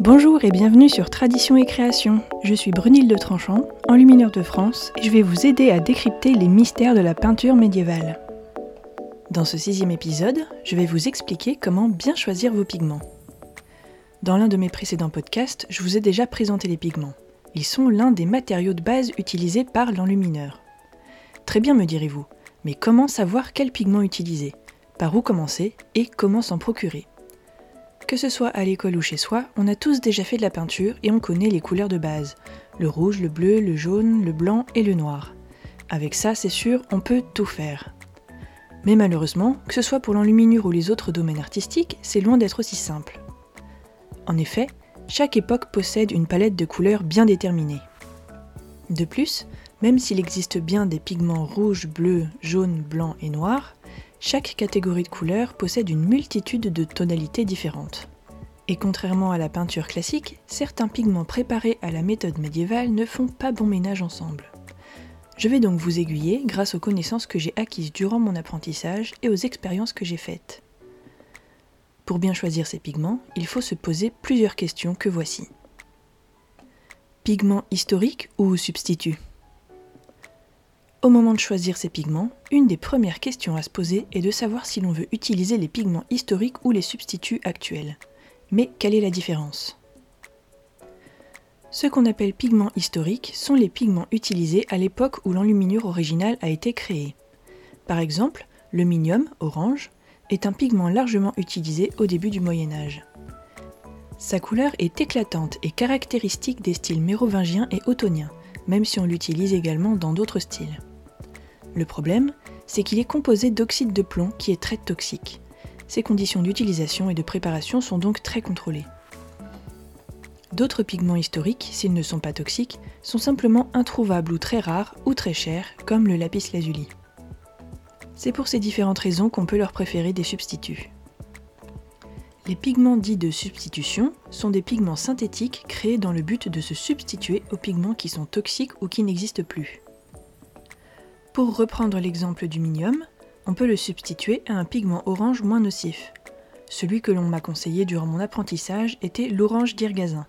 Bonjour et bienvenue sur Tradition et Création. Je suis Brunilde de Tranchant, enlumineur de France, et je vais vous aider à décrypter les mystères de la peinture médiévale. Dans ce sixième épisode, je vais vous expliquer comment bien choisir vos pigments. Dans l'un de mes précédents podcasts, je vous ai déjà présenté les pigments. Ils sont l'un des matériaux de base utilisés par l'enlumineur. Très bien me direz-vous, mais comment savoir quel pigment utiliser? Par où commencer et comment s'en procurer? Que ce soit à l'école ou chez soi, on a tous déjà fait de la peinture et on connaît les couleurs de base. Le rouge, le bleu, le jaune, le blanc et le noir. Avec ça, c'est sûr, on peut tout faire. Mais malheureusement, que ce soit pour l'enluminure ou les autres domaines artistiques, c'est loin d'être aussi simple. En effet, chaque époque possède une palette de couleurs bien déterminée. De plus, même s'il existe bien des pigments rouge, bleu, jaune, blanc et noir, chaque catégorie de couleurs possède une multitude de tonalités différentes. Et contrairement à la peinture classique, certains pigments préparés à la méthode médiévale ne font pas bon ménage ensemble. Je vais donc vous aiguiller grâce aux connaissances que j'ai acquises durant mon apprentissage et aux expériences que j'ai faites. Pour bien choisir ces pigments, il faut se poser plusieurs questions que voici. Pigments historiques ou substituts? Au moment de choisir ces pigments, une des premières questions à se poser est de savoir si l'on veut utiliser les pigments historiques ou les substituts actuels. Mais quelle est la différence? Ce qu'on appelle pigments historiques sont les pigments utilisés à l'époque où l'enluminure originale a été créée. Par exemple, le minium, orange, est un pigment largement utilisé au début du Moyen Âge. Sa couleur est éclatante et caractéristique des styles mérovingiens et ottoniens, même si on l'utilise également dans d'autres styles. Le problème, c'est qu'il est composé d'oxyde de plomb qui est très toxique. Ses conditions d'utilisation et de préparation sont donc très contrôlées. D'autres pigments historiques, s'ils ne sont pas toxiques, sont simplement introuvables ou très rares ou très chers, comme le lapis lazuli. C'est pour ces différentes raisons qu'on peut leur préférer des substituts. Les pigments dits de substitution sont des pigments synthétiques créés dans le but de se substituer aux pigments qui sont toxiques ou qui n'existent plus. Pour reprendre l'exemple du minium, on peut le substituer à un pigment orange moins nocif. Celui que l'on m'a conseillé durant mon apprentissage était l'orange d'Irgazin.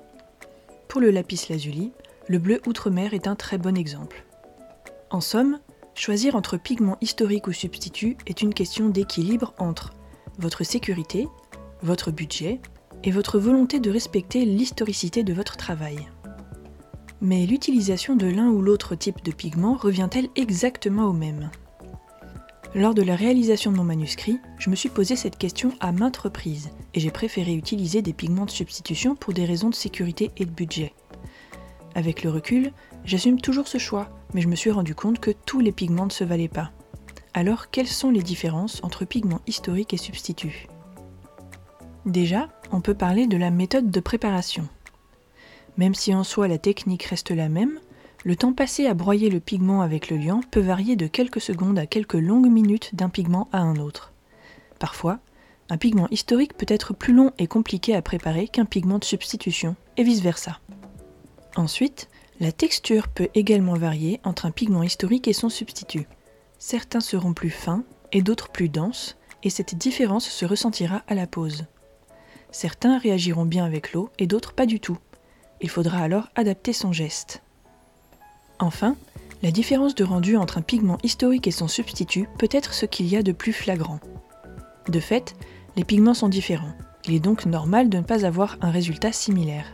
Pour le lapis lazuli, le bleu outre-mer est un très bon exemple. En somme, choisir entre pigments historiques ou substituts est une question d'équilibre entre votre sécurité, votre budget et votre volonté de respecter l'historicité de votre travail. Mais l'utilisation de l'un ou l'autre type de pigment revient-elle exactement au même? Lors de la réalisation de mon manuscrit, je me suis posé cette question à maintes reprises et j'ai préféré utiliser des pigments de substitution pour des raisons de sécurité et de budget. Avec le recul, j'assume toujours ce choix, mais je me suis rendu compte que tous les pigments ne se valaient pas. Alors, quelles sont les différences entre pigments historiques et substituts? Déjà, on peut parler de la méthode de préparation. Même si en soi la technique reste la même, le temps passé à broyer le pigment avec le liant peut varier de quelques secondes à quelques longues minutes d'un pigment à un autre. Parfois, un pigment historique peut être plus long et compliqué à préparer qu'un pigment de substitution, et vice-versa. Ensuite, la texture peut également varier entre un pigment historique et son substitut. Certains seront plus fins et d'autres plus denses, et cette différence se ressentira à la pose. Certains réagiront bien avec l'eau et d'autres pas du tout, il faudra alors adapter son geste. Enfin, la différence de rendu entre un pigment historique et son substitut peut être ce qu'il y a de plus flagrant. De fait, les pigments sont différents. Il est donc normal de ne pas avoir un résultat similaire.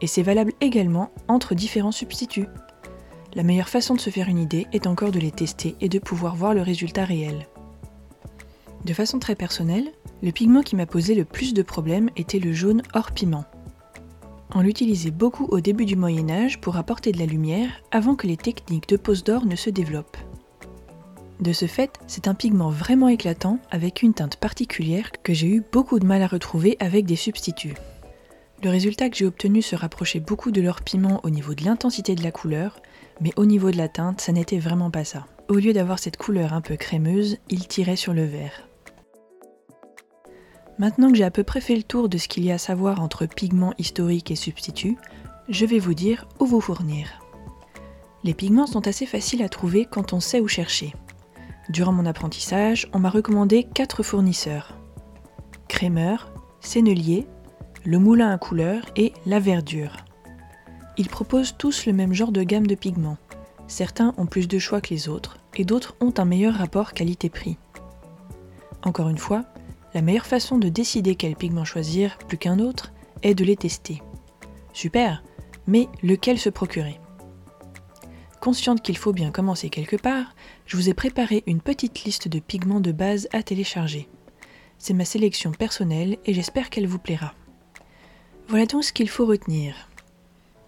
Et c'est valable également entre différents substituts. La meilleure façon de se faire une idée est encore de les tester et de pouvoir voir le résultat réel. De façon très personnelle, le pigment qui m'a posé le plus de problèmes était le jaune hors piment. On l'utilisait beaucoup au début du Moyen Âge pour apporter de la lumière avant que les techniques de pose d'or ne se développent. De ce fait, c'est un pigment vraiment éclatant avec une teinte particulière que j'ai eu beaucoup de mal à retrouver avec des substituts. Le résultat que j'ai obtenu se rapprochait beaucoup de leur piment au niveau de l'intensité de la couleur, mais au niveau de la teinte, ça n'était vraiment pas ça. Au lieu d'avoir cette couleur un peu crémeuse, il tirait sur le vert. Maintenant que j'ai à peu près fait le tour de ce qu'il y a à savoir entre pigments historiques et substituts, je vais vous dire où vous fournir. Les pigments sont assez faciles à trouver quand on sait où chercher. Durant mon apprentissage, on m'a recommandé quatre fournisseurs. Crémeur, Sennelier, le moulin à couleur et la verdure. Ils proposent tous le même genre de gamme de pigments. Certains ont plus de choix que les autres et d'autres ont un meilleur rapport qualité-prix. Encore une fois, la meilleure façon de décider quel pigment choisir plus qu'un autre est de les tester. Super, mais lequel se procurer? Consciente qu'il faut bien commencer quelque part, je vous ai préparé une petite liste de pigments de base à télécharger. C'est ma sélection personnelle et j'espère qu'elle vous plaira. Voilà donc ce qu'il faut retenir.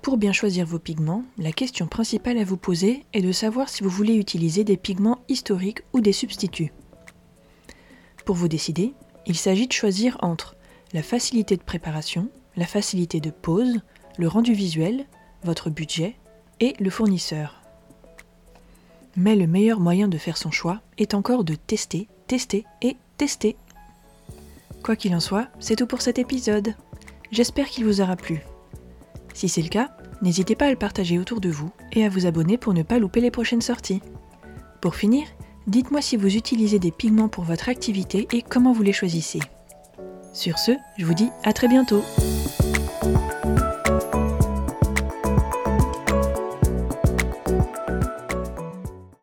Pour bien choisir vos pigments, la question principale à vous poser est de savoir si vous voulez utiliser des pigments historiques ou des substituts. Pour vous décider, il s'agit de choisir entre la facilité de préparation, la facilité de pose, le rendu visuel, votre budget et le fournisseur. Mais le meilleur moyen de faire son choix est encore de tester, tester et tester. Quoi qu'il en soit, c'est tout pour cet épisode. J'espère qu'il vous aura plu. Si c'est le cas, n'hésitez pas à le partager autour de vous et à vous abonner pour ne pas louper les prochaines sorties. Pour finir, dites-moi si vous utilisez des pigments pour votre activité et comment vous les choisissez. Sur ce, je vous dis à très bientôt